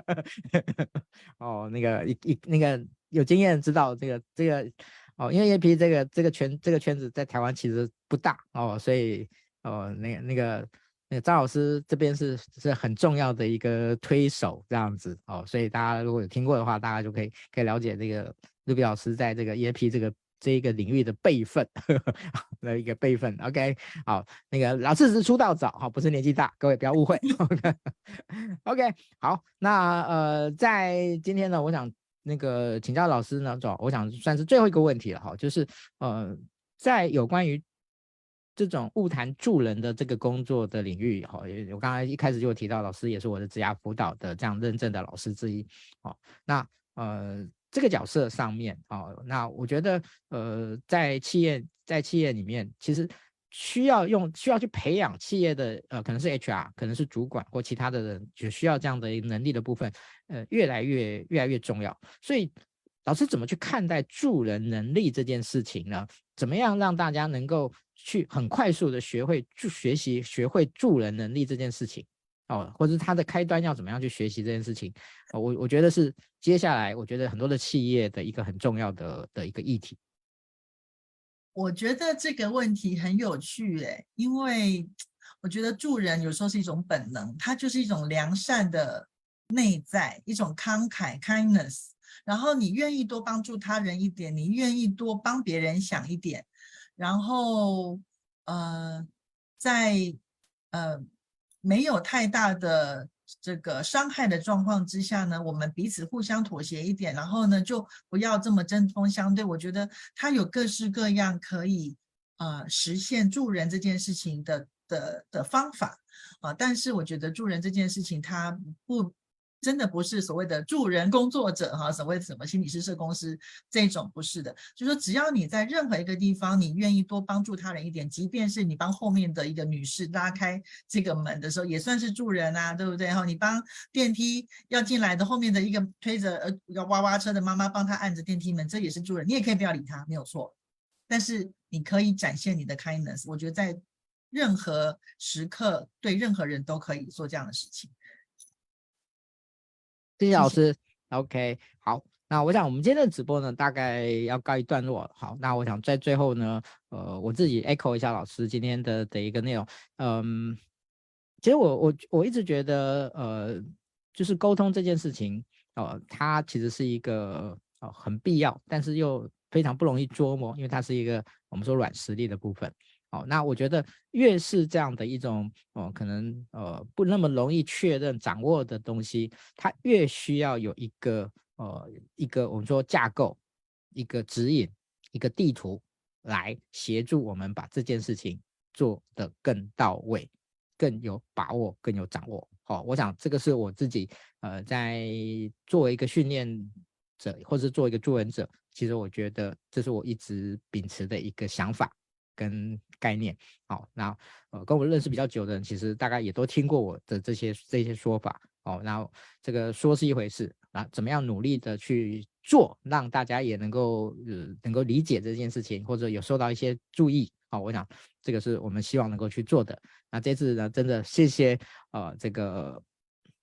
哦，那个一一那个有经验知道这个这个哦，因为 EAP 这个这个圈这个圈子在台湾其实不大哦，所以哦那个那个。那张老师这边是是很重要的一个推手，这样子哦，所以大家如果有听过的话，大家就可以可以了解这个卢比老师在这个 EAP 这个这一个领域的辈分 的一个辈分。OK，好，那个老师是出道早哈，不是年纪大，各位不要误会。OK，好，那呃，在今天呢，我想那个请教老师呢，我想算是最后一个问题了哈，就是呃，在有关于。这种物谈助人的这个工作的领域，哈，我刚才一开始就提到，老师也是我的职涯辅导的这样认证的老师之一，哦，那呃这个角色上面，哦，那我觉得呃在企业在企业里面，其实需要用需要去培养企业的呃可能是 HR，可能是主管或其他的人，就需要这样的一能力的部分，呃越来越越来越重要，所以。老师怎么去看待助人能力这件事情呢？怎么样让大家能够去很快速的学会助学习学会助人能力这件事情？哦，或者他的开端要怎么样去学习这件事情？哦，我我觉得是接下来我觉得很多的企业的一个很重要的的一个议题。我觉得这个问题很有趣诶，因为我觉得助人有时候是一种本能，它就是一种良善的内在，一种慷慨 kindness。然后你愿意多帮助他人一点，你愿意多帮别人想一点，然后呃，在呃没有太大的这个伤害的状况之下呢，我们彼此互相妥协一点，然后呢就不要这么针锋相对。我觉得他有各式各样可以呃实现助人这件事情的的的方法啊，但是我觉得助人这件事情它不。真的不是所谓的助人工作者哈，所谓什么心理师、社公司这种不是的，就说只要你在任何一个地方，你愿意多帮助他人一点，即便是你帮后面的一个女士拉开这个门的时候，也算是助人啊，对不对哈？你帮电梯要进来的后面的一个推着呃一个娃娃车的妈妈帮她按着电梯门，这也是助人，你也可以不要理他，没有错。但是你可以展现你的 kindness，我觉得在任何时刻对任何人都可以做这样的事情。谢谢老师，OK，好，那我想我们今天的直播呢，大概要告一段落。好，那我想在最后呢，呃，我自己 echo 一下老师今天的的一个内容。嗯，其实我我我一直觉得，呃，就是沟通这件事情，呃，它其实是一个呃很必要，但是又非常不容易琢磨，因为它是一个我们说软实力的部分。好，那我觉得越是这样的一种哦，可能呃不那么容易确认掌握的东西，它越需要有一个呃一个我们说架构、一个指引、一个地图来协助我们把这件事情做得更到位、更有把握、更有掌握。好，我想这个是我自己呃在作为一个训练者或者是做一个助人者，其实我觉得这是我一直秉持的一个想法。跟概念，好，那呃，跟我认识比较久的人，其实大概也都听过我的这些这些说法，哦，那这个说是一回事，啊，怎么样努力的去做，让大家也能够呃能够理解这件事情，或者有受到一些注意，好，我想这个是我们希望能够去做的。那这次呢，真的谢谢呃这个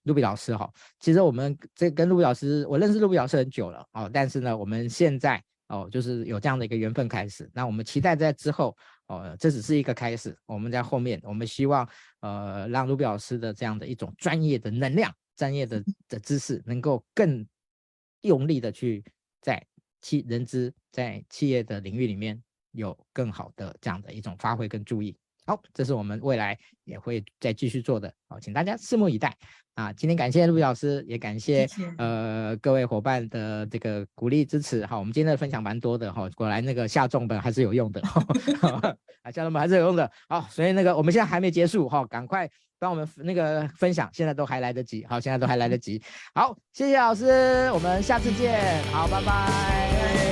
露比老师哈，其实我们这跟露比老师，我认识露比老师很久了，哦，但是呢，我们现在。哦，就是有这样的一个缘分开始，那我们期待在之后，哦，这只是一个开始，我们在后面，我们希望，呃，让卢比老师的这样的一种专业的能量、专业的的知识，能够更用力的去在企人资在企业的领域里面有更好的这样的一种发挥跟注意。好，这是我们未来也会再继续做的，好，请大家拭目以待。啊，今天感谢露比老师，也感谢呃各位伙伴的这个鼓励支持。好，我们今天的分享蛮多的哈，果然那个下重本还是有用的，啊下重本还是有用的。好，所以那个我们现在还没结束哈，赶快帮我们那个分享，现在都还来得及。好，现在都还来得及。好，谢谢老师，我们下次见。好，拜拜。